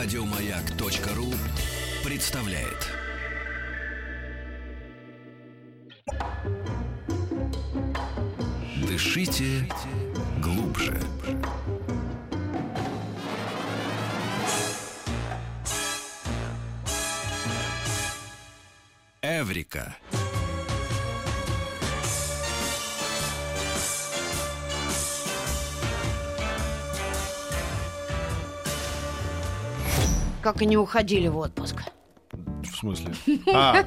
Радиомаяк.ру представляет. Дышите глубже. Эврика. Как они уходили в отпуск. В смысле? А,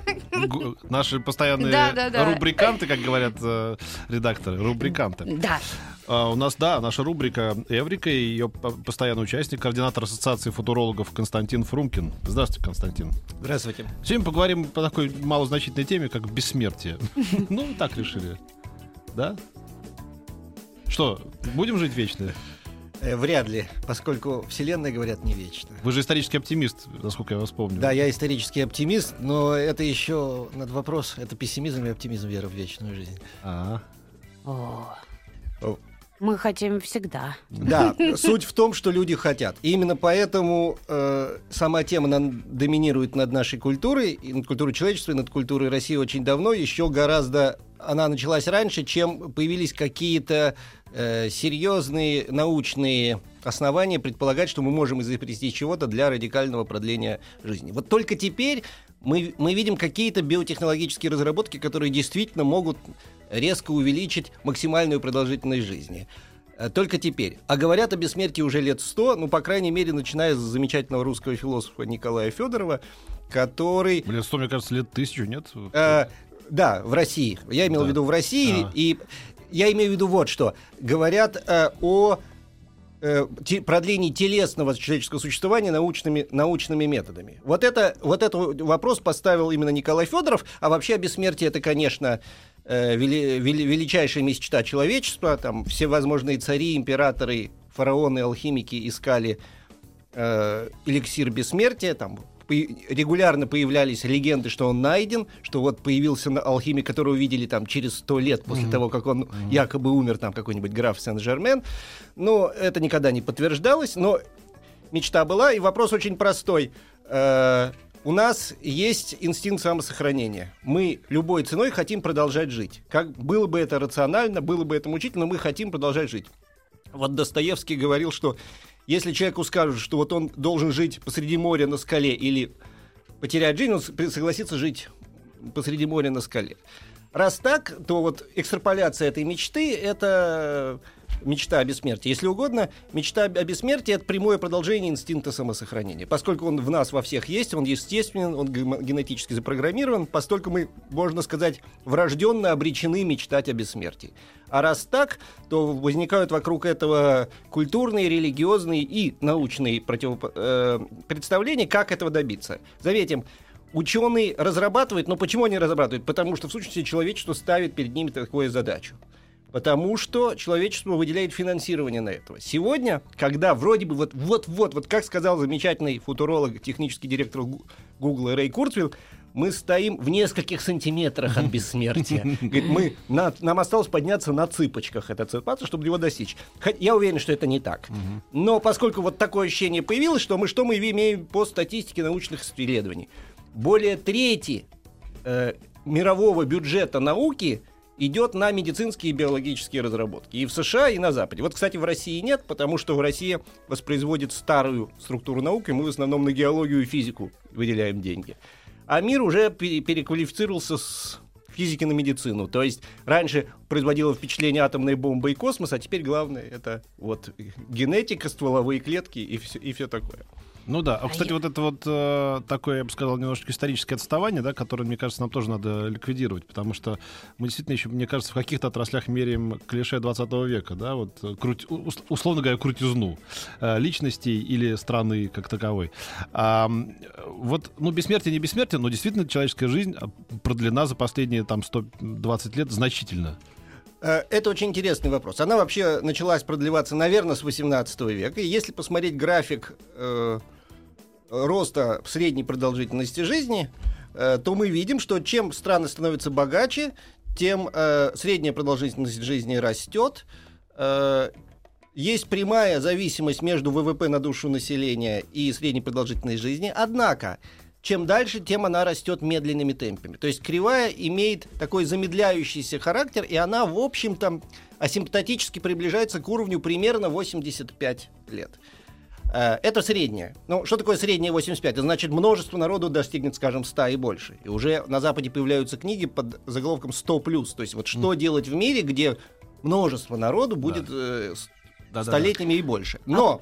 наши постоянные Да, да, да. рубриканты, как говорят э, редакторы, рубриканты. Да. А, у нас, да, наша рубрика Эврика и ее по- постоянный участник, координатор Ассоциации футурологов Константин Фрумкин. Здравствуйте, Константин. Здравствуйте. Сегодня поговорим по такой малозначительной теме, как бессмертие. Ну, так решили. Да? Что, будем жить вечно? Э, вряд ли, поскольку Вселенная, говорят, не вечна. Вы же исторический оптимист, насколько я вас помню. Да, я исторический оптимист, но это еще над вопрос. Это пессимизм и оптимизм вера в вечную жизнь. А, О. О. Мы хотим всегда. Да, суть в том, что люди хотят. И именно поэтому э, сама тема над- доминирует над нашей культурой, и над культурой человечества, и над культурой России очень давно. Еще гораздо она началась раньше, чем появились какие-то э, серьезные научные основания предполагать, что мы можем изобрести чего-то для радикального продления жизни. Вот только теперь мы, мы видим какие-то биотехнологические разработки, которые действительно могут резко увеличить максимальную продолжительность жизни. Э, Только теперь. А говорят о бессмертии уже лет сто, ну, по крайней мере, начиная с замечательного русского философа Николая Федорова, который... блин, сто, мне кажется, лет тысячу, нет? э, да, в России. Я имел Да. в виду в России. А. И я имею в виду вот что. Говорят э, о э, продлении телесного человеческого существования научными, научными методами. Вот это, вот этот вопрос поставил именно Николай Федоров, а вообще о бессмертии это, конечно, э, вели- вели- величайшая мечта человечества. Там всевозможные цари, императоры, фараоны, алхимики искали э, эликсир бессмертия, там регулярно появлялись легенды, что он найден, что вот появился алхимик, которого увидели там через сто лет после того, как он якобы умер, там какой-нибудь граф Сен-Жермен. Но это никогда не подтверждалось, но мечта была, и вопрос очень простой. Э, у нас есть инстинкт самосохранения. Мы любой ценой хотим продолжать жить. Как было бы это рационально, было бы это мучительно, мы хотим продолжать жить. Вот Достоевский говорил, что если человеку скажут, что вот он должен жить посреди моря на скале или потерять жизнь, он согласится жить посреди моря на скале. Раз так, то вот экстраполяция этой мечты — это мечта о бессмертии. Если угодно, мечта о бессмертии — это прямое продолжение инстинкта самосохранения. Поскольку он в нас во всех есть, он естественен, он генетически запрограммирован, постольку мы, можно сказать, врожденно обречены мечтать о бессмертии. А раз так, то возникают вокруг этого культурные, религиозные и научные противоп- э, представления, как этого добиться. Заметим, ученые разрабатывают, но почему они разрабатывают? Потому что в сущности человечество ставит перед ними такую задачу. Потому что человечество выделяет финансирование на этого. Сегодня, когда вроде бы вот вот вот вот как сказал замечательный футуролог, технический директор Гу- Гугла Рэй Курцвилл, мы стоим в нескольких сантиметрах от бессмертия. Говорит, мы, на- нам осталось подняться на цыпочках это цепаться, чтобы его достичь. Хоть я уверен, что это не так. Но поскольку вот такое ощущение появилось, что мы что мы имеем по статистике научных исследований? Более трети э, мирового бюджета науки идет на медицинские и биологические разработки. И в США, и на Западе. Вот, кстати, в России нет, потому что в России воспроизводит старую структуру науки, мы в основном на геологию и физику выделяем деньги. А мир уже пере- переквалифицировался с физики на медицину. То есть раньше производило впечатление атомной бомбы и космос, а теперь главное это вот генетика, стволовые клетки и все, и все такое. Ну да. А, А кстати, я- вот это вот э, такое, я бы сказал, немножечко историческое отставание, да, которое, мне кажется, нам тоже надо ликвидировать, потому что мы действительно еще, мне кажется, в каких-то отраслях меряем клише 20 века, да, вот э, круть- ус- условно говоря, крутизну э, личностей или страны как таковой. А, вот, ну, бессмертие не бессмертие, но действительно человеческая жизнь а, продлена за последние там 120 лет значительно. Э, Это очень интересный вопрос. Она вообще началась продлеваться, наверное, с 18 века. И если посмотреть график э, роста средней продолжительности жизни, э, то мы видим, что чем страны становятся богаче, тем э, средняя продолжительность жизни растет. Э, есть прямая зависимость между ВВП на душу населения и средней продолжительностью жизни. Однако, чем дальше, тем она растет медленными темпами. То есть кривая имеет такой замедляющийся характер, и она, в общем-то, асимптотически приближается к уровню примерно 85 лет. Э, Это среднее. Ну, что такое среднее 85? Это значит, множество народу достигнет, скажем, 100 и больше. И уже на Западе появляются книги под заголовком 100+. То есть вот что делать в мире, где множество народу будет э, с- Да-да-да. столетиями и больше. Но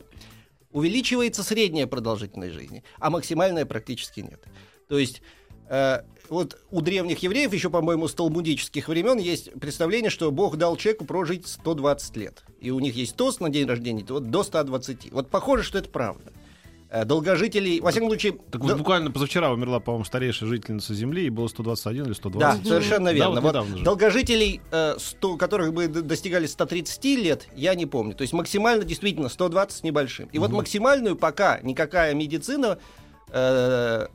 увеличивается средняя продолжительность жизни, а максимальная практически нет. То есть э, вот у древних евреев, еще, по-моему, с талмудических времен, есть представление, что Бог дал человеку прожить 120 лет. И у них есть тост на день рождения вот, до 120. Вот похоже, что это правда. Э, долгожителей, во всяком случае... Так до- вот буквально позавчера умерла, по-моему, старейшая жительница Земли, и было 121 или 120. Да, совершенно Да, верно. вот Вот недавно же. долгожителей, э, 100, которых бы достигали 130 лет, я не помню. То есть максимально действительно 120 с небольшим. И вот максимальную пока никакая медицина э,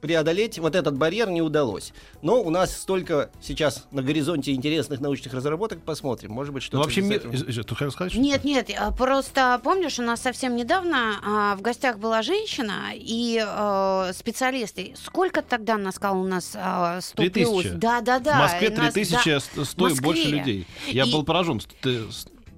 преодолеть вот этот барьер не удалось. Но у нас столько сейчас на горизонте интересных научных разработок, посмотрим. Может быть, что-то... Ну, вообще, мир... Ты хотел сказать? что-то? Нет, нет, а, просто помнишь, у нас совсем недавно а, в гостях была женщина и э, специалисты. Сколько тогда она сказала у нас а, 100 плюс? 3000. Да, да, да. В Москве И нас- 3000 да. больше людей. Я И- был поражен. Ты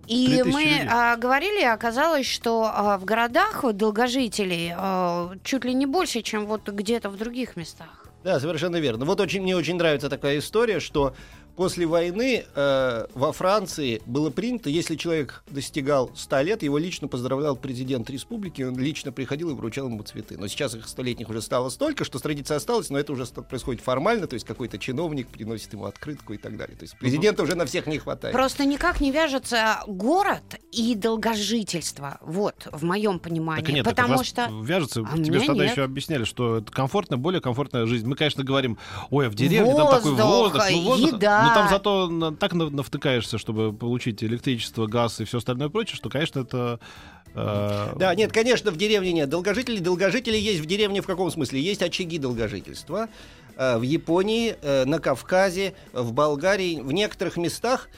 И 3000 мы людей. а, говорили, оказалось, что а, в городах вот, долгожителей а, чуть ли не больше, чем вот где-то в других местах. Да, совершенно верно. Вот очень, мне очень нравится такая история, что после войны э, во Франции было принято, если человек достигал 100 лет, его лично поздравлял президент республики, он лично приходил и вручал ему цветы. Но сейчас их столетних уже стало столько, что традиция осталась, но это уже происходит формально, то есть какой-то чиновник приносит ему открытку и так далее. То есть президента уже на всех не хватает. Просто никак не вяжется город и долгожительство. Вот, в моем понимании. Так нет, Потому раз что... вяжется. А Тебе тогда нет. еще объясняли, что это комфортная, более комфортная жизнь. Мы, конечно, говорим, ой, а в деревне там такой Воздух, воздух, ну, воздух, еда. Ну там зато на- так на- навтыкаешься, чтобы получить электричество, газ и все остальное прочее, что, конечно, это... э, Да, нет, конечно, в деревне нет. Долгожители, долгожители есть в деревне в каком смысле? Есть очаги долгожительства. Э, В Японии, э, на Кавказе, в Болгарии, в некоторых местах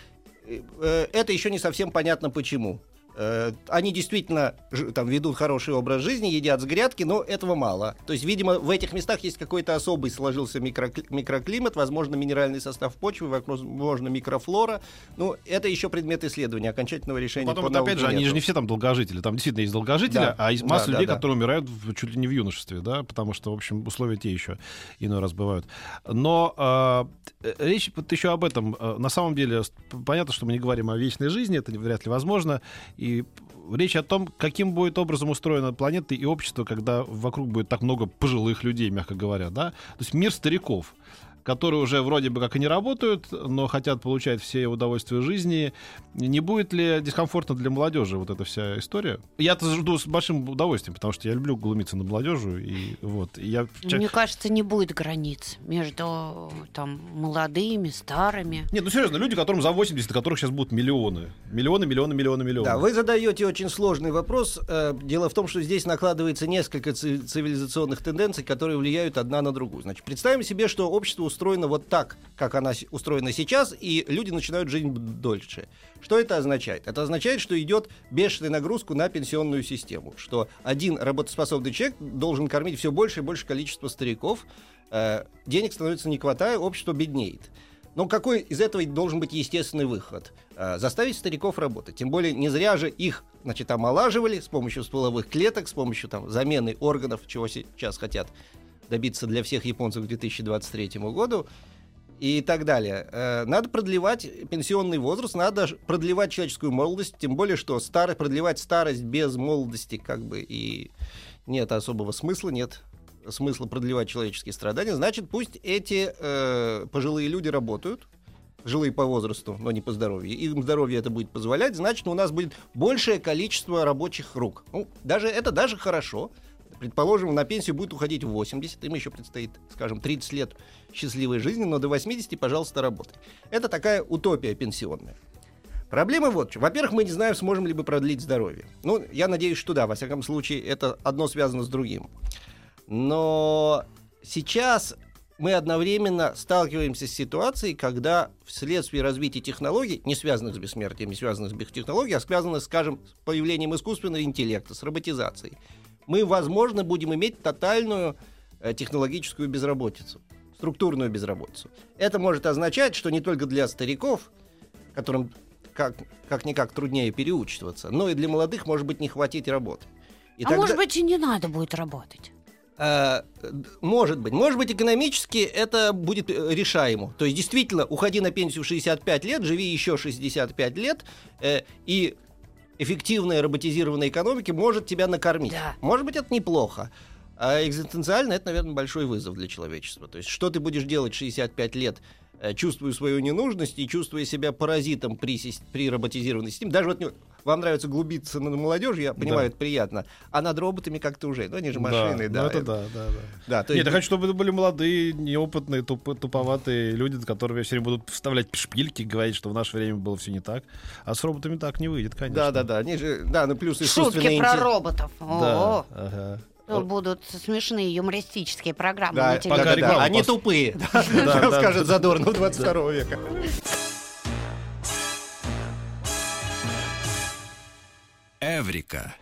это еще не совсем понятно почему. Э, Они действительно там ведут хороший образ жизни, едят с грядки, но этого мало. То есть, видимо, в этих местах есть какой-то особый сложился микрокли- микроклимат, возможно, минеральный состав почвы, возможно, микрофлора. Ну, это еще предмет исследования, окончательного решения. Потом, по вот, опять же, науке они же нету. не все там долгожители. Там действительно есть долгожители, Да. а есть масса да, людей, да. которые умирают в- чуть ли не в юношестве, да, потому что, в общем, условия те еще иной раз бывают. Но э, речь вот еще об этом. Э, На самом деле, понятно, что мы не говорим о вечной жизни, это вряд ли возможно. И речь о том, каким будет образом устроена планета и общество, когда вокруг будет так много пожилых людей, мягко говоря, да. То есть мир стариков которые уже вроде бы как и не работают, но хотят получать все удовольствия жизни. Не будет ли дискомфортно для молодежи вот эта вся история? Я-то жду с большим удовольствием, потому что я люблю глумиться над молодежью. И вот, и я... Мне кажется, не будет границ между там молодыми, старыми. Нет, ну серьезно, люди, которым за 80, которых сейчас будут миллионы. Миллионы, миллионы, миллионы, миллионы. Да, вы задаете очень сложный вопрос. Э, Дело в том, что здесь накладывается несколько ци- цивилизационных тенденций, которые влияют одна на другую. Значит, представим себе, что общество устроено вот так, как она устроена сейчас, и люди начинают жить дольше. Что это означает? Это означает, что идет бешеная нагрузка на пенсионную систему, что один работоспособный человек должен кормить все больше и больше количество стариков, э, денег становится не хватает, общество беднеет. Но какой из этого должен быть естественный выход? Э, Заставить стариков работать. Тем более не зря же их значит, омолаживали с помощью стволовых клеток, с помощью там, замены органов, чего сейчас хотят добиться для всех японцев к 2023 году и так далее. Э, Надо продлевать пенсионный возраст, надо продлевать человеческую молодость, тем более, что старость, продлевать старость без молодости как бы и нет особого смысла, нет смысла продлевать человеческие страдания, значит, пусть эти э, пожилые люди работают, жилые по возрасту, но не по здоровью. Им здоровье это будет позволять, значит, у нас будет большее количество рабочих рук. Ну, даже, это даже хорошо. Предположим, на пенсию будет уходить в 80, им еще предстоит, скажем, 30 лет счастливой жизни, но до 80, пожалуйста, работай. Это такая утопия пенсионная. Проблема вот. Во-первых, мы не знаем, сможем ли мы продлить здоровье. Ну, я надеюсь, что да. Во всяком случае, это одно связано с другим. Но сейчас мы одновременно сталкиваемся с ситуацией, когда вследствие развития технологий, не связанных с бессмертием, не связанных с биотехнологией, а связанных, скажем, с появлением искусственного интеллекта, с роботизацией, мы, возможно, будем иметь тотальную э, технологическую безработицу, структурную безработицу. Это может означать, что не только для стариков, которым как, как-никак труднее переучиваться, но и для молодых, может быть, не хватить работы. И а тогда... может быть, и не надо будет работать. Э, может быть. Может быть, экономически это будет э, решаемо. То есть, действительно, уходи на пенсию в 65 лет, живи еще 65 лет, э, и эффективная роботизированная экономика может тебя накормить. Да. Может быть, это неплохо. А экзистенциально это, наверное, большой вызов для человечества. То есть, что ты будешь делать 65 лет Э, чувствую свою ненужность и чувствую себя паразитом при, при роботизированной системе. Даже вот вам нравится глубиться на молодежь, я понимаю, да. это приятно. А над роботами как-то уже, ну они же машины, да. да. Ну, это да, да, да. да то Нет, есть... я хочу, чтобы это были молодые, неопытные, туп, туповатые люди, которые все время будут вставлять шпильки, говорить, что в наше время было все не так. А с роботами так не выйдет, конечно. Да, да, да. Они же, да, ну плюс Шутки про роботов. Да, ага. Будут смешные юмористические программы да, на телевизоре. Да, да, да. Они тупые, скажет Задорнов 22 века. Эврика.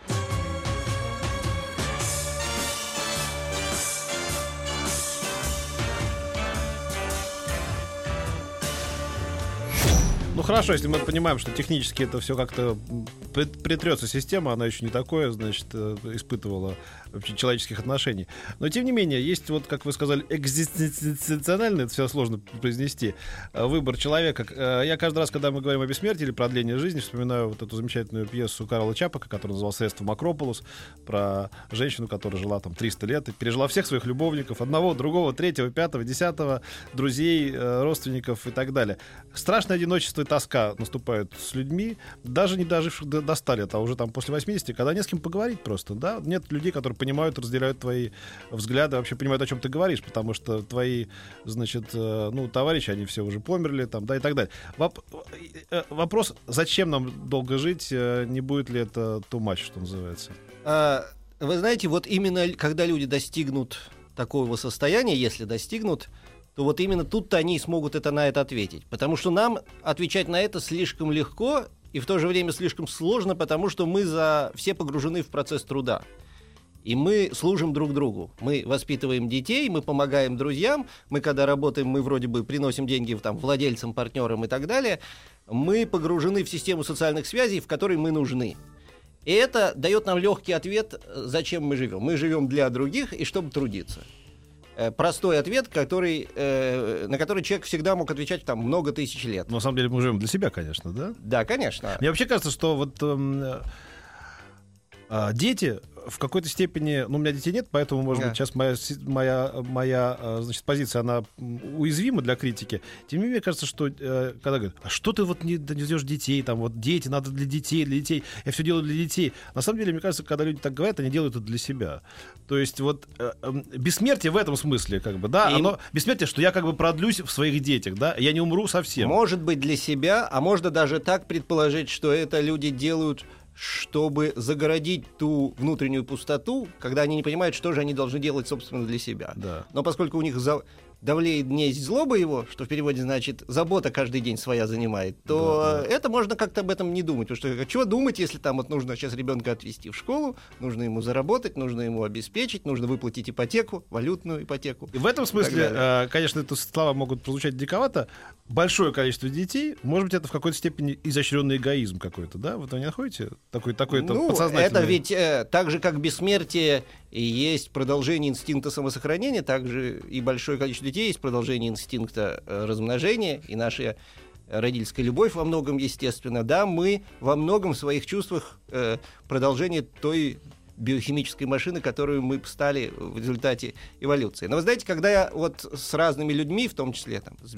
Ну хорошо, если мы понимаем, что технически это все как-то притрется система, она еще не такое, значит, э, испытывала вообще человеческих отношений. Но тем не менее, есть вот, как вы сказали, экзистенциональный, это все сложно произнести, э, выбор человека. Э, я каждый раз, когда мы говорим о бессмертии или продлении жизни, вспоминаю вот эту замечательную пьесу Карла Чапака, которая называлась «Средство Макрополус», про женщину, которая жила там 300 лет и пережила всех своих любовников, одного, другого, третьего, пятого, десятого, друзей, родственников и так далее. Страшное одиночество и тоска наступают с людьми, даже не доживших до, до 100 лет, а уже там после 80, когда не с кем поговорить просто, да, нет людей, которые понимают, разделяют твои взгляды, вообще понимают, о чем ты говоришь, потому что твои, значит, э, ну, товарищи, они все уже померли, там, да, и так далее. Воп э, вопрос, зачем нам долго жить, э, не будет ли это too much, что называется? А, вы знаете, вот именно когда люди достигнут такого состояния, если достигнут, то вот именно тут-то они смогут это на это ответить. Потому что нам отвечать на это слишком легко и в то же время слишком сложно, потому что мы за все погружены в процесс труда. И мы служим друг другу. Мы воспитываем детей, мы помогаем друзьям. Мы, когда работаем, мы вроде бы приносим деньги там, владельцам, партнерам и так далее. Мы погружены в систему социальных связей, в которой мы нужны. И это дает нам легкий ответ, зачем мы живем. Мы живем для других и чтобы трудиться. Э, простой ответ, который, э, на который человек всегда мог отвечать там много тысяч лет. Но на самом деле мы живем для себя, конечно, да? Да, конечно. Мне вообще кажется, что вот э, э, дети в какой-то степени, ну, у меня детей нет, поэтому, может да. быть, сейчас моя, моя, моя э, значит, позиция, она уязвима для критики. Тем не менее, мне кажется, что э, когда говорят, а что ты вот не довезешь детей, там, вот дети, надо для детей, для детей, я все делаю для детей. На самом деле, мне кажется, когда люди так говорят, они делают это для себя. То есть вот э, э, бессмертие в этом смысле, как бы, да, И... оно, бессмертие, что я как бы продлюсь в своих детях, да, я не умру совсем. Может быть, для себя, а можно даже так предположить, что это люди делают чтобы загородить ту внутреннюю пустоту, когда они не понимают, что же они должны делать, собственно, для себя. Да. Но поскольку у них за давлеет днесь злоба его, что в переводе значит забота каждый день своя занимает, то да, да. это можно как-то об этом не думать. Потому что чего думать, если там вот нужно сейчас ребенка отвезти в школу, нужно ему заработать, нужно ему обеспечить, нужно выплатить ипотеку, валютную ипотеку. И в этом смысле, э, конечно, это слова могут прозвучать диковато. Большое количество детей, может быть, это в какой-то степени изощренный эгоизм какой-то, да? Вот вы не находите такой такой ну, подсознательный? Это ведь э, так же, как бессмертие и есть продолжение инстинкта самосохранения, также и большое количество детей есть продолжение инстинкта э, размножения, и наша родительская любовь во многом, естественно, да, мы во многом в своих чувствах э, продолжение той биохимической машины, которую мы стали в результате эволюции. Но вы знаете, когда я вот с разными людьми, в том числе там, с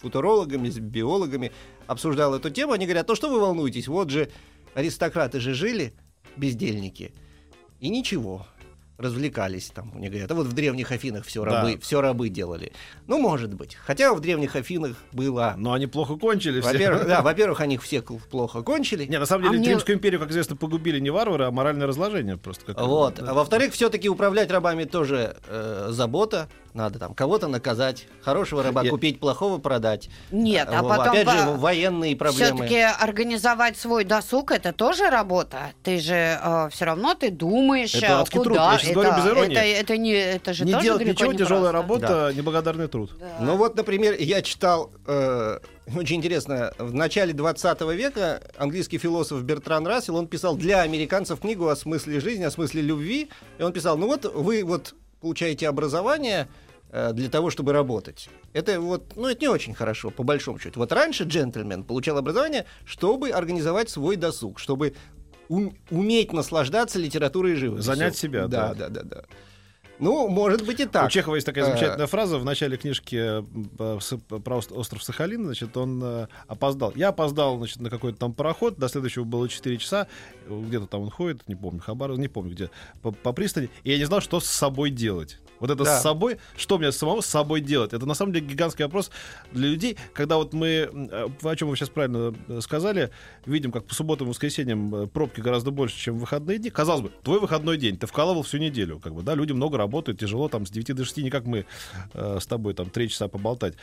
футурологами, с биологами, обсуждал эту тему, они говорят, то что вы волнуетесь, вот же аристократы же жили, бездельники, и ничего. Развлекались там, мне говорят, а вот в древних Афинах все Да. рабы, все рабы делали. Ну, может быть. Хотя в древних Афинах было... Но они плохо кончили все. Во-первых, да, во-первых, они все плохо кончили. Не, на самом А деле, мне- Римскую империю, как известно, погубили не варвары, а моральное разложение просто. Как Вот. Да. А во-вторых, все-таки управлять рабами тоже э, забота. Надо там кого-то наказать, хорошего раба Я- купить, плохого продать. Нет, а В- потом Опять же, военные проблемы. Все-таки организовать свой досуг это тоже работа. Ты же все равно ты думаешь, Это э, адский труд. Сейчас это, говорю без иронии. это, это не, это же не тоже делать ничего, не тяжелая просто. работа, неблагодарный труд. Да. Ну вот, например, я читал, э, очень интересно, в начале 20 века английский философ Бертран Рассел, он писал для американцев книгу о смысле жизни, о смысле любви. И он писал, ну вот вы вот получаете образование э, для того, чтобы работать. Это вот, ну это не очень хорошо, по большому счету. Вот раньше джентльмен получал образование, чтобы организовать свой досуг, чтобы ум- уметь наслаждаться литературой живописью. Занять себя, Да, да. да, да, да. Ну, может быть и так. У Чехова есть такая Э, замечательная фраза в начале книжки э, про ос- остров Сахалин. Значит, он э, опоздал. Я опоздал, значит, на какой-то там пароход. До следующего было 4 часа. Где-то там он ходит, не помню, Хабар, не помню где, по, по пристани. И я не знал, что с собой делать. Вот это Да. с собой, что мне самому с собой делать? Это на самом деле гигантский вопрос для людей, когда вот мы, э, о чем вы сейчас правильно э, сказали, видим, как по субботам и воскресеньям э, пробки гораздо больше, чем в выходные дни. Казалось бы, твой выходной день, ты вкалывал всю неделю, как бы, да, люди много работают, тяжело, там, с 9 до 6, не как мы э, с тобой, там, 3 часа поболтать.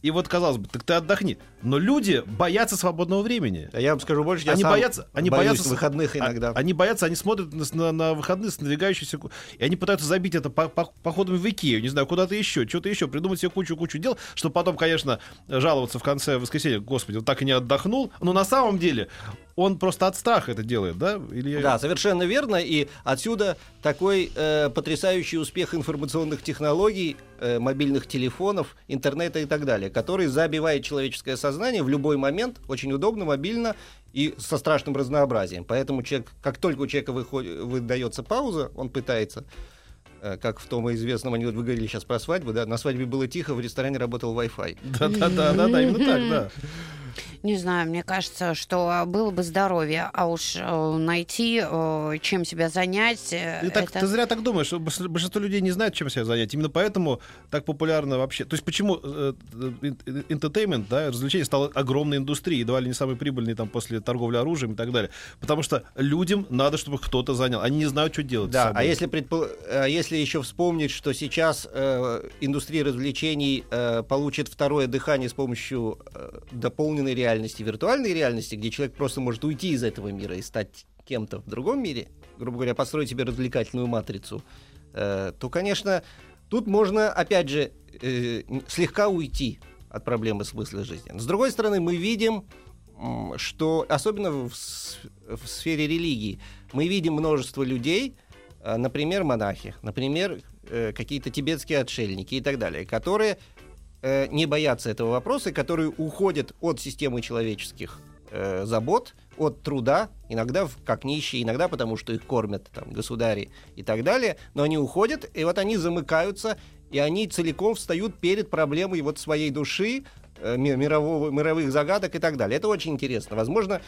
И вот, казалось бы, так ты отдохни. Но люди боятся свободного времени. А Я вам скажу больше, я Они сам боятся- они боятся выходных А- иногда. Они боятся, они смотрят на, на- на выходные с надвигающейся... И они пытаются забить это по- по- походами в Икею, не знаю, куда-то еще, что-то еще, придумать себе кучу-кучу дел, чтобы потом, конечно, жаловаться в конце воскресенья, господи, он так и не отдохнул. Но на самом деле он просто от страха это делает, да? Или... Да, совершенно верно. И отсюда такой э, потрясающий успех информационных технологий, э, мобильных телефонов, интернета и так далее, который забивает человеческое сознание в любой момент, очень удобно, мобильно и со страшным разнообразием. Поэтому человек, как только у человека выходит, выдается пауза, он пытается как в том известном анекдоте, вы говорили сейчас про свадьбу, да, на свадьбе было тихо, в ресторане работал Wi-Fi. Да-да-да, именно так, да. Не знаю, мне кажется, что было бы здоровье, а уж э, найти, э, чем себя занять, э, Ты, так, это... ты зря так думаешь. Большинство людей не знают, чем себя занять. Именно поэтому так популярно вообще. То есть почему э, э, entertainment, да, развлечение стало огромной индустрией, едва ли не самой прибыльной там после торговли оружием и так далее. Потому что людям надо, чтобы кто-то занял. Они не знают, что делать. с Да, собой. а если, предпо- а если еще вспомнить, что сейчас э, индустрия развлечений э, получит второе дыхание с помощью э, дополненной реальности, виртуальной реальности, где человек просто может уйти из этого мира и стать кем-то в другом мире, грубо говоря, построить себе развлекательную матрицу, э, то, конечно, тут можно, опять же, э, слегка уйти от проблемы смысла жизни. Но, с другой стороны, мы видим, что, особенно в, в сфере религии, мы видим множество людей, а, например, монахи, например, э, какие-то тибетские отшельники и так далее, которые э, не боятся этого вопроса, и которые уходят от системы человеческих э, забот, от труда, иногда в- как нищие, иногда потому, что их кормят там, государи и так далее, но они уходят, и вот они замыкаются, и они целиком встают перед проблемой вот своей души, э, ми- мирового, мировых загадок и так далее. Это очень интересно. Возможно,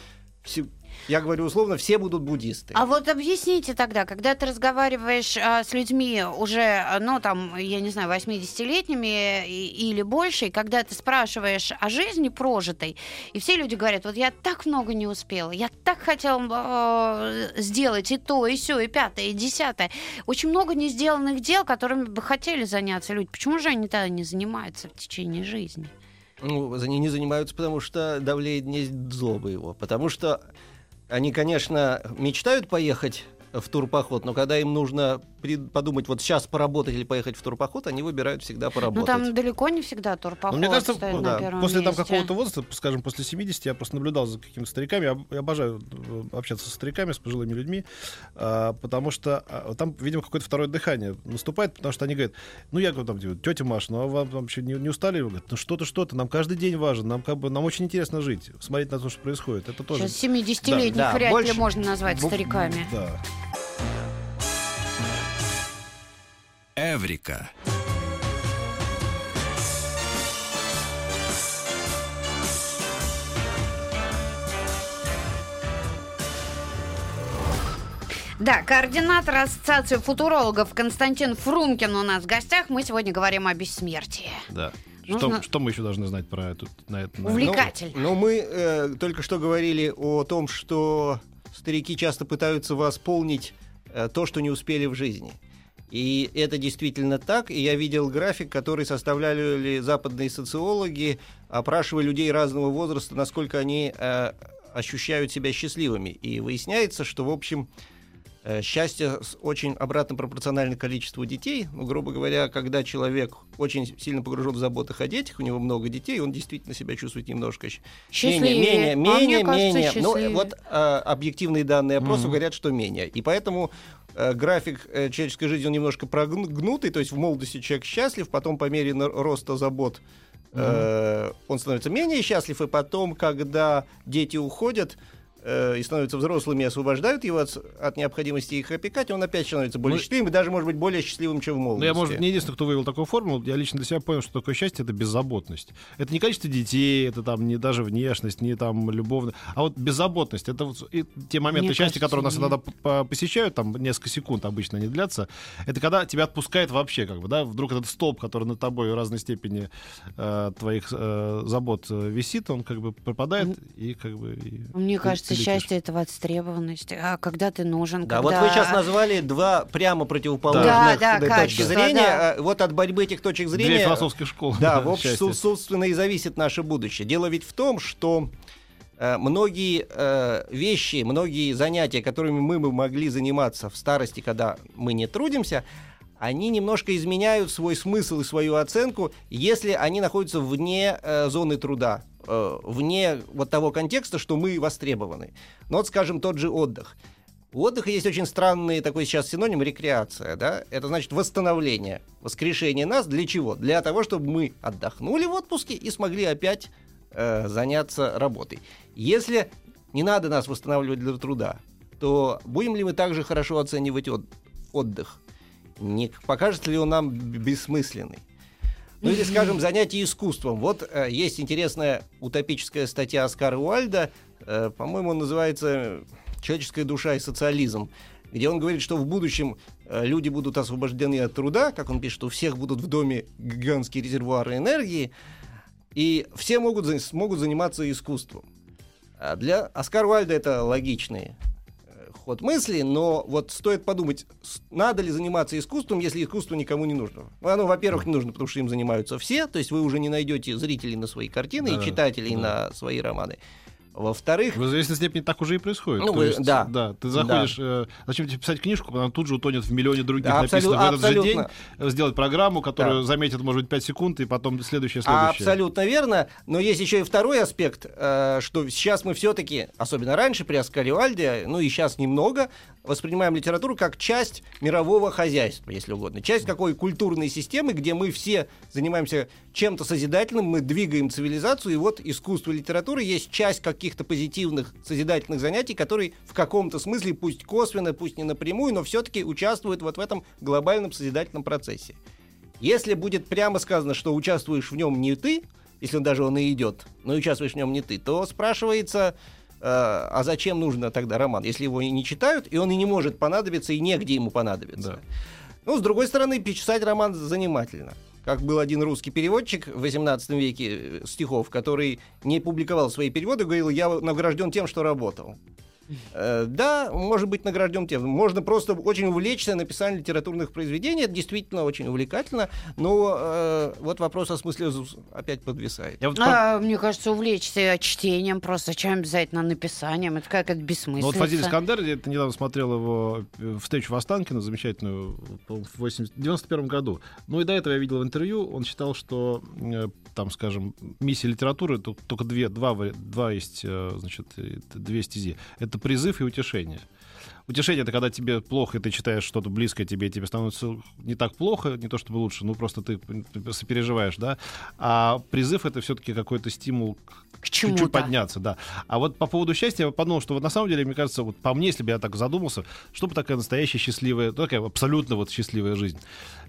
все- я говорю условно, все будут буддисты. А вот объясните тогда, когда ты разговариваешь а, с людьми уже, а, ну, там, я не знаю, 80-летними и- или больше, и когда ты спрашиваешь о жизни прожитой, и все люди говорят, вот я так много не успела, я так хотела э, сделать и то, и все, и пятое, и десятое. Очень много не сделанных дел, которыми бы хотели заняться люди. Почему же они тогда не занимаются в течение жизни? Ну, они не занимаются, потому что давлеет не злоба его. Потому что они, конечно, мечтают поехать в турпоход, но когда им нужно подумать, вот сейчас поработать или поехать в турпоход, они выбирают всегда Ну, поработать. там далеко не всегда Ну, турпоход мне кажется, стоит ну, на да, первом после там месте. какого-то возраста, скажем, после 70, я просто наблюдал за какими-то стариками. Я, я обожаю э, общаться со стариками, с пожилыми людьми, а, потому что а, там, видимо, какое-то второе дыхание наступает, потому что они говорят, ну, я говорю, там, типа, тетя Маша, ну, а вам там вообще не, не устали? Вы говорят, ну, что-то, что-то, нам каждый день важен, нам как бы, нам очень интересно жить, смотреть на то, что происходит. Это тоже... Сейчас 70-летних Да, да, вряд больше- ли можно назвать стариками. Да. Эврика. Да, координатор Ассоциации футурологов Константин Фрумкин у нас в гостях. Мы сегодня говорим о бессмертии. Да. Нужно- Что, что мы еще должны знать про эту на это? Увлекательно. Ну, ну, мы э, только что говорили о том, что старики часто пытаются восполнить э, то, что не успели в жизни. И это действительно так. И я видел график, который составляли западные социологи, опрашивая людей разного возраста, насколько они э, ощущают себя счастливыми. И выясняется, что, в общем, счастье с- очень обратно пропорционально количеству детей. Ну, грубо говоря, когда человек очень сильно погружен в заботах о детях, у него много детей, он действительно себя чувствует немножко Счастливее. Менее, А менее, менее, кажется, менее. Ну, вот а, объективные данные опроса Мгм. говорят, что менее. И поэтому э, график э, человеческой жизни он немножко прогнутый, то есть в молодости человек счастлив, потом по мере роста забот э, он становится менее счастлив, и потом, когда дети уходят э, и становятся взрослыми, и освобождают его от, от необходимости их опекать, он опять становится более Ну, счастливым, и даже, может быть, более счастливым, чем в Ну, молодости. я, может, не единственный, кто вывел такую формулу. Я лично для себя понял, что такое счастье — это беззаботность. Это не количество детей, это там не даже внешность, не там любовность, а вот беззаботность. Это вот и те моменты Мне счастья, кажется, которые нас иногда по- посещают, там несколько секунд обычно они длятся. Это когда тебя отпускает вообще, как бы, да, вдруг этот столб, который над тобой в разной степени э, твоих э, забот э, висит, он как бы пропадает и как бы... и Мне кажется, летишь. счастье это востребованность. А когда ты нужен, Да, когда... вот вы сейчас назвали два прямо противоположных Да, да, точки качества, зрения. да. А Вот от борьбы этих точек Две зрения философских школы. Да, в общем, собственно, и зависит наше будущее. Дело ведь в том, что э, многие э, вещи, многие занятия, которыми мы бы могли заниматься в старости, когда мы не трудимся, они немножко изменяют свой смысл и свою оценку, если они находятся вне э, зоны труда, э, вне вот того контекста, что мы востребованы. Ну вот, скажем, тот же отдых. У отдыха есть очень странный такой сейчас синоним рекреация, да? Это значит восстановление, воскрешение нас для чего? Для того, чтобы мы отдохнули в отпуске и смогли опять э, заняться работой. Если не надо нас восстанавливать для труда, то будем ли мы также хорошо оценивать от- отдых? Не покажется ли он нам бессмысленный? Ну или, скажем, занятие искусством. Вот э, есть интересная утопическая статья Оскара Уальда, э, по-моему, называется «Человеческая душа и социализм», где он говорит, что в будущем э, люди будут освобождены от труда, как он пишет, у всех будут в доме гигантские резервуары энергии, и все могут, смогут заниматься искусством. А для Оскара Уальда это логичный э, ход мысли, но вот стоит подумать, надо ли заниматься искусством, если искусство никому не нужно. Ну, Оно, во-первых, не нужно, потому что им занимаются все, то есть вы уже не найдете зрителей на свои картины Да, и читателей да. на свои романы. Во-вторых, В известной степени так уже и происходит. Ну, вы- есть, да. да. Ты заходишь, э, зачем тебе писать книжку, она тут же утонет в миллионе других Да, написанных абсолю- в этот же день, сделать программу, которую Да. заметит, может быть, 5 секунд, и потом следующее, следующее. Абсолютно верно. Но есть еще и второй аспект, э, что сейчас мы все-таки, особенно раньше при Оскаре Уальде, ну и сейчас немного, воспринимаем литературу как часть мирового хозяйства, если угодно. Часть какой культурной системы, где мы все занимаемся чем-то созидательным, мы двигаем цивилизацию, и вот искусство и литература есть часть каких-то позитивных созидательных занятий, которые в каком-то смысле, пусть косвенно, пусть не напрямую, но все-таки участвуют вот в этом глобальном созидательном процессе. Если будет прямо сказано, что участвуешь в нем не ты, если он даже он и идет, но участвуешь в нем не ты, то спрашивается, э, а зачем нужно тогда роман, если его и не читают, и он и не может понадобиться, и негде ему понадобиться. Да. Ну, с другой стороны, писать роман занимательно. Как был один русский переводчик в 18 веке э, стихов, который не публиковал свои переводы, говорил, я награжден тем, что работал. Э, Да, может быть награжден тем. Можно просто очень увлечься написанием литературных произведений. Это действительно очень увлекательно. Но э, вот вопрос о смысле опять подвисает. Я вот А, мне кажется, увлечься чтением просто, чем обязательно написанием. Это как это Ну, бессмысленно. вот Фазиль Искандер, я это недавно смотрел его э, встречу в Останкино, замечательную, в 80 91 году. Ну и до этого я видел в интервью, он считал, что э, там, скажем, миссия литературы, то- только две, два, два есть, э, значит, э, две стези. Это призыв и утешение. Утешение — это когда тебе плохо, и ты читаешь что-то близкое тебе, и тебе становится не так плохо, не то чтобы лучше, ну просто ты сопереживаешь, да. А призыв — это все-таки какой-то стимул К чему-то. чуть-чуть подняться, да. А вот по поводу счастья я подумал, что вот на самом деле, мне кажется, вот по мне, если бы я так задумался, что бы такая настоящая счастливая, ну, такая абсолютно вот счастливая жизнь.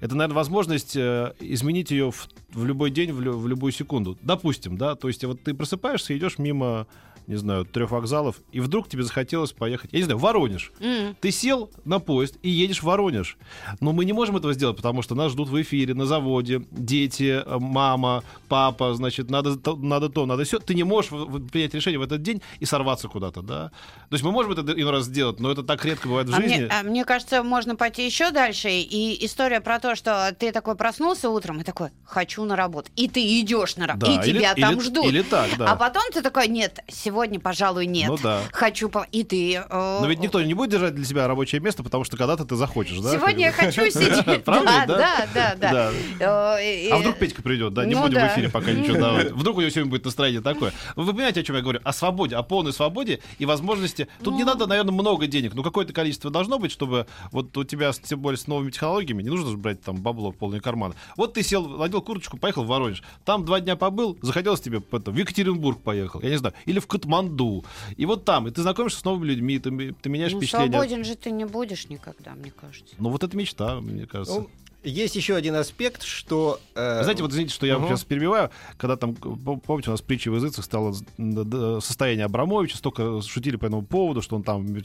Это, наверное, возможность э, изменить ее в, в любой день, в, лю- в любую секунду. Допустим, да, то есть вот ты просыпаешься идешь мимо не знаю, трех вокзалов, и вдруг тебе захотелось поехать, я не знаю, в Воронеж. М. Ты сел на поезд и едешь в Воронеж. Но мы не можем этого сделать, потому что нас ждут в эфире, на заводе, дети, э, мама, папа, значит, надо то, надо, то, надо все. Ты не можешь принять решение в этот день и сорваться куда-то, да? То есть мы можем это иной раз сделать, но это так редко бывает в А жизни. мне, а мне кажется, можно пойти еще дальше. И история про то, что ты такой проснулся утром и такой, хочу на работу. И ты идешь на работу, Да, и или- тебя там или- ждут. или так, да. А потом ты такой, нет, сегодня, пожалуй, нет. Ну да. Хочу... по-» И ты... э, Но ведь никто не будет держать для себя рабочее место, потому что когда-то ты захочешь, да? Сегодня я хочу сидеть. Правда, Да, да? да. Э, А вдруг Петька придет, да? Не Ну будем в эфире пока ничего давать. Вдруг у него сегодня будет настроение такое. Вы понимаете, о чем я говорю? О свободе, о полной свободе и возможности. Тут Ну. не надо, наверное, много денег, но какое-то количество должно быть, чтобы вот у тебя, тем более с новыми технологиями, не нужно же брать там бабло в полные карманы. Вот ты сел, надел курточку, поехал в Воронеж. Там два дня побыл, захотелось тебе в Екатеринбург поехал, я не знаю, или в Катманду. И вот там, и ты знакомишься с новыми людьми, ты, ты меняешь Ну, впечатление. свободен же ты не будешь никогда, мне кажется. Ну вот это мечта, мне кажется. Ну, есть еще один аспект, что... э, Знаете, вот извините, что я Мгм. сейчас перебиваю, когда там, пом- помните, у нас притча в языцах стало состояние Абрамовича, столько шутили по этому поводу, что он там в,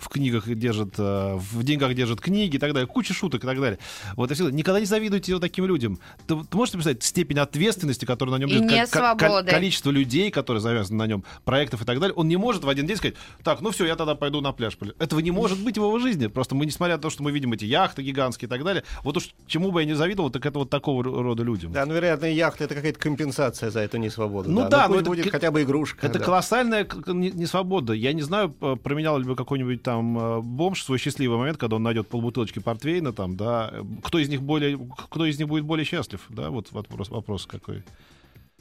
в книгах держит, э, в деньгах держит книги и так далее, куча шуток и так далее. Вот я всегда, никогда не завидуйте вот таким людям. Ты, ты можете представить степень ответственности, которая на нем И лежит, нет свободы. количество людей, которые завязаны на нем, проектов и так далее, он не может в один день сказать, так, ну все, я тогда пойду на пляж. Этого не может быть в его жизни. Просто мы, несмотря на то, что мы видим эти яхты гигантские и так далее, вот уж чему бы я не завидовал, так это вот такого рода людям. Да, ну, вероятно, яхта — это какая-то компенсация за эту несвободу. Ну да, да, но но пусть это будет хотя бы игрушка. Это да. колоссальная несвобода. Я не знаю, променял ли бы какой-нибудь там э, бомж свой счастливый момент, когда он найдет полбутылочки портвейна, там, да, кто из них более, кто из них будет более счастлив, да, вот вопрос, вопрос какой.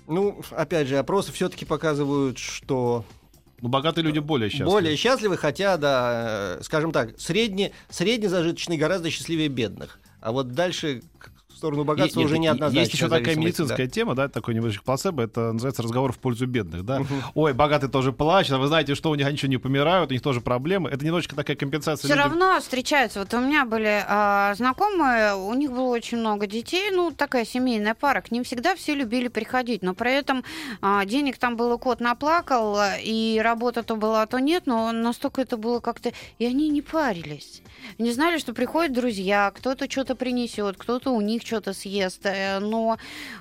Ну, опять же, опросы все-таки показывают, что Ну, богатые люди более счастливы. более счастливы, хотя, да, э, скажем так, средне, среднезажиточные гораздо счастливее бедных. А вот дальше в сторону богатства Е- уже нет, неоднозначно. Есть еще такая медицинская тема, да, такой небольшой плацебо, это называется разговор в пользу бедных, да. Ой, богатые тоже плачут, а вы знаете, что у них они ничего не помирают, у них тоже проблемы. Это немножечко такая компенсация. Все людям. равно встречаются. Вот у меня были а, знакомые, у них было очень много детей, ну, такая семейная пара. К ним всегда все любили приходить, но при этом а, денег там было кот наплакал, и работа то была, то нет, но настолько это было как-то... И они не парились. Не знали, что приходят друзья, кто-то что-то принесет, кто-то у них что-то съест. э, Но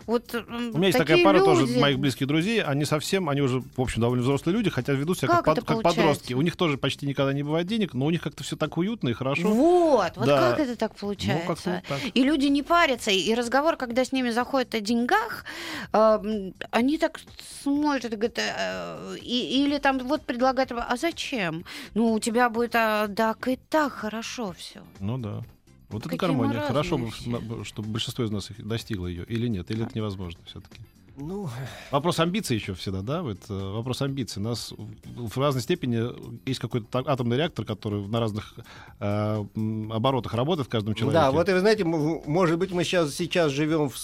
вот У меня есть такая пара люди... тоже моих близких друзей. Они совсем, они уже, в общем, довольно взрослые люди, хотя ведут себя как, Как под- как подростки. У них тоже почти никогда не бывает денег, но у них как-то все так уютно и хорошо. Вот, вот Да. как это так Ну, получается? как-то так. И люди не парятся, и разговор, когда с ними заходит о деньгах, э, они так смотрят и говорят, э, и- или там вот предлагают, а зачем? Ну, у тебя будет, а, так и так хорошо все. Ну да. Вот это Какие мы гармония. Хорошо, на- чтобы большинство из нас их достигло ее или нет, или это невозможно все-таки. Ну, Вопрос амбиций еще всегда, да? Вот, э, вопрос амбиций. У нас в разной степени есть какой-то атомный реактор, который на разных э, оборотах работает в каждом человеке. да, вот и вы знаете, может быть, мы сейчас, сейчас живем в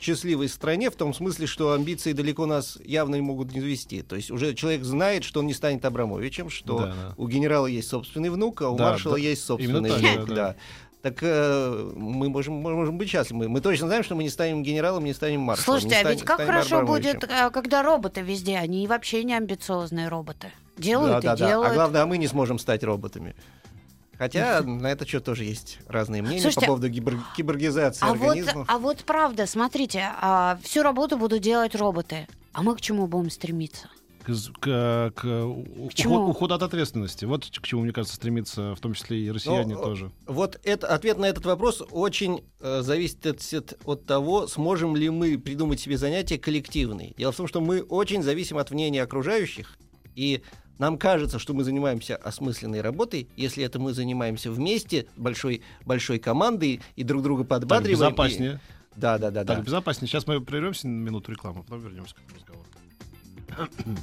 счастливой стране, в том смысле, что амбиции далеко нас явно не могут не завести. То есть уже человек знает, что он не станет Абрамовичем, что Да, да. у генерала есть собственный внук, а у Да, маршала да. есть собственный Именно так, внук. да, да. да. Так э, мы можем, можем быть счастливы. Мы точно знаем, что мы не станем генералом, не станем маршалом. Слушайте, не а ведь станем- как станем хорошо будет, э, когда роботы везде, они вообще не амбициозные роботы. Да, Делают да, и да. делают. А главное, а мы не сможем стать роботами. Хотя на это что тоже есть разные мнения Слушайте, по поводу гибер- киборгизации А вот, организмов. а вот правда, смотрите, а, всю работу будут делать роботы. А мы к чему будем стремиться? К, к- к у- чему? уход- уходу от ответственности. Вот к чему, мне кажется, стремится в том числе и россияне Ну, тоже. Вот это, ответ на этот вопрос очень э, зависит от, от- от того, сможем ли мы придумать себе занятия коллективные. Дело в том, что мы очень зависим от мнения окружающих, и нам кажется, что мы занимаемся осмысленной работой, если это мы занимаемся вместе, большой, большой командой, и друг друга Так, подбадриваем. и- безопаснее. Да, да, да, да. Так, безопаснее. Сейчас мы прервемся на минуту рекламы, потом вернемся к этому разговору.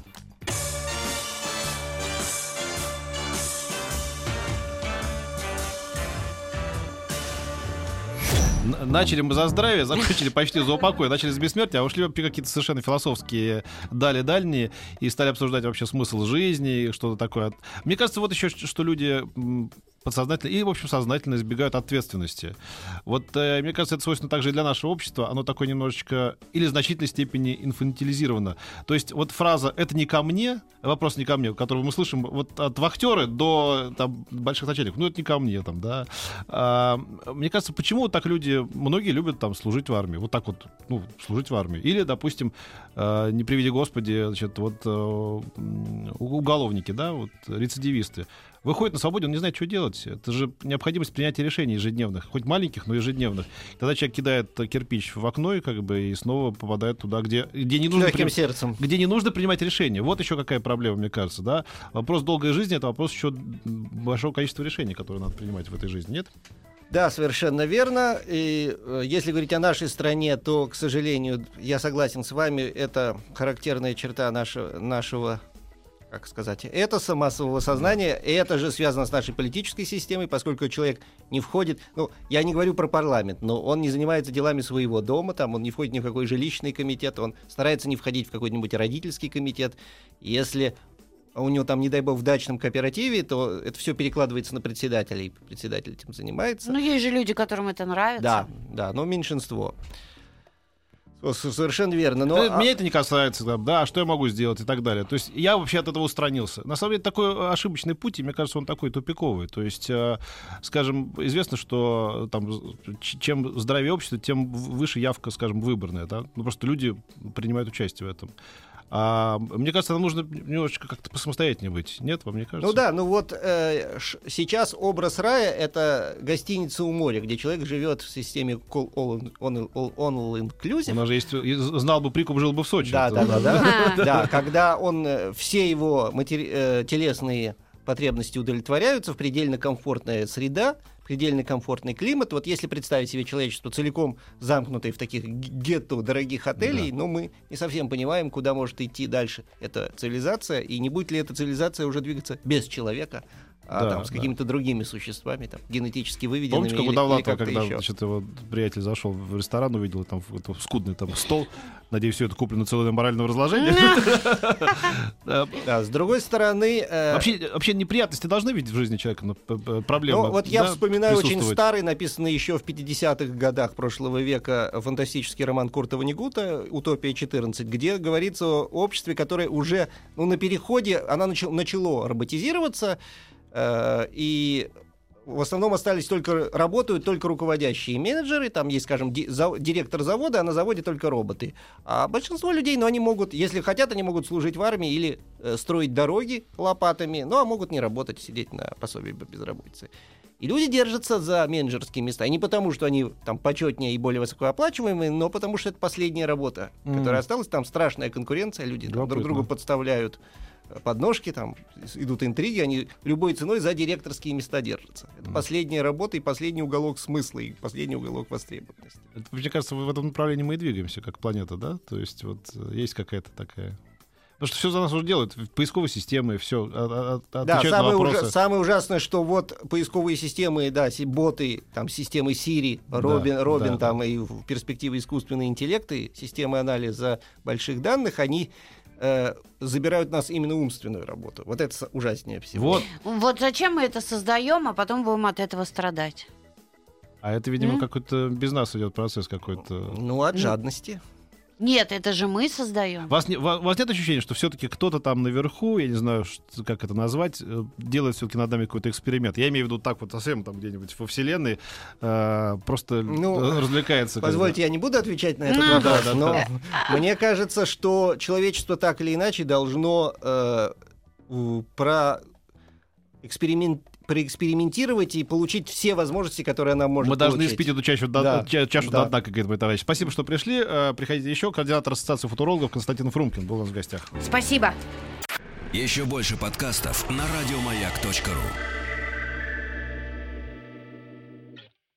Начали мы за здравие, закончили почти за упокой, начали с бессмертия, а ушли вообще какие-то совершенно философские дали дальние и стали обсуждать вообще смысл жизни что-то такое. Мне кажется, вот еще, что люди подсознательно и, в общем, сознательно избегают ответственности. Вот, э, мне кажется, это свойственно также и для нашего общества. Оно такое немножечко или в значительной степени инфантилизировано. То есть вот фраза «это не ко мне», вопрос не ко мне, которого мы слышим вот от вахтера до там, больших начальников, ну это не ко мне там, да. А, мне кажется, почему так люди, многие любят там служить в армии, вот так вот, ну, служить в армии. Или, допустим, э, не приведи Господи, значит, вот э, уголовники, да, вот рецидивисты выходит на свободе, он не знает, что делать. Это же необходимость принятия решений ежедневных, хоть маленьких, но ежедневных. Тогда человек кидает кирпич в окно и как бы и снова попадает туда, где, где не нужно Легким сердцем. где не нужно принимать решения. Вот еще какая проблема, мне кажется, да. Вопрос долгой жизни это вопрос еще большого количества решений, которые надо принимать в этой жизни, нет? Да, совершенно верно. И э, если говорить о нашей стране, то, к сожалению, я согласен с вами, это характерная черта нашего, нашего как сказать, это массового сознания, и это же связано с нашей политической системой, поскольку человек не входит, ну, я не говорю про парламент, но он не занимается делами своего дома, там он не входит ни в какой жилищный комитет, он старается не входить в какой-нибудь родительский комитет. Если у него там, не дай бог, в дачном кооперативе, то это все перекладывается на председателя, и председатель этим занимается. Ну, есть же люди, которым это нравится. Да, да, но меньшинство. Совершенно верно. Но... А... Меня это не касается, там, да, что я могу сделать и так далее. То есть я вообще от этого устранился. На самом деле такой ошибочный путь, и мне кажется, он такой тупиковый. То есть, э, скажем, известно, что там, чем здоровее общество, тем выше явка, скажем, выборная. Да? Ну, просто люди принимают участие в этом. А, мне кажется, нам нужно немножечко как-то самостоятельнее быть. Нет, вам не кажется? Ну да, ну вот э, сейчас образ рая — это гостиница у моря, где человек живет в системе all, all, all, all inclusive. У нас же есть, знал бы прикуп, жил бы в Сочи. Да, да, да, да. Да, когда он, э, все его э, телесные потребности удовлетворяются, в предельно комфортная среда, предельно комфортный климат. Вот если представить себе человечество целиком замкнутое в таких гетто дорогих отелей, да. но ну, мы не совсем понимаем, куда может идти дальше эта цивилизация, и не будет ли эта цивилизация уже двигаться без человека, а да, там, с какими-то да. другими существами, там, генетически выведенными. Помните, как у Довлатова, когда еще? значит, его приятель зашел в ресторан, увидел там это, скудный там стол, надеюсь, все это куплено целое морального разложения. Да, с другой стороны... Э, вообще неприятности должны видеть в жизни человека, но проблемы Ну, вот я вспоминаю очень старый, написанный еще в 50-х годах прошлого века фантастический роман Курта Ванигута «Утопия-14», где говорится о обществе, которое уже ну, на переходе, она начало роботизироваться, Э, и в основном остались только, работают только руководящие менеджеры, там есть, скажем, ди, за, директор завода, а на заводе только роботы. А большинство людей, ну, они могут, если хотят, они могут служить в армии или э, строить дороги лопатами, ну, а могут не работать, сидеть на пособии по безработице. И люди держатся за менеджерские места. И не потому, что они там почетнее и более высокооплачиваемые, но потому что это последняя работа, mm. которая осталась. Там страшная конкуренция, люди там, друг другу подставляют подножки, там идут интриги, они любой ценой за директорские места держатся. Это mm. последняя работа и последний уголок смысла, и последний уголок востребованности. Это, мне кажется, в этом направлении мы и двигаемся, как планета, да? То есть вот э, есть какая-то такая Потому что все за нас уже делают. Поисковые системы, все. А, а, а, да, самое, ужа- самое ужасное, что вот поисковые системы, да, боты, там, системы Siri, Робин, да, Робин да, там, да. и в перспективе искусственные интеллекты, системы анализа больших данных, они э, забирают нас именно умственную работу. Вот это ужаснее всего. Вот. вот зачем мы это создаем, а потом будем от этого страдать? А это, видимо, mm? какой-то без нас идет процесс какой-то. Ну, от жадности. Нет, это же мы создаем. Вас, не, вас, вас нет ощущения, что все-таки кто-то там наверху, я не знаю, что, как это назвать, э, делает все-таки над нами какой-то эксперимент. Я имею в виду так вот совсем там где-нибудь во Вселенной э, просто ну, развлекается. Позвольте, когда... я не буду отвечать на этот ну, вопрос, да, да, но да. мне кажется, что человечество так или иначе должно э, про эксперимент проэкспериментировать и получить все возможности, которые она может Мы получить. должны испить эту чашу, да. до, чашу да. до дна, как говорит мой товарищ. Спасибо, что пришли. Э, приходите еще. Координатор Ассоциации футурологов Константин Фрумкин был у нас в гостях. Спасибо. Еще больше подкастов на радиомаяк.ру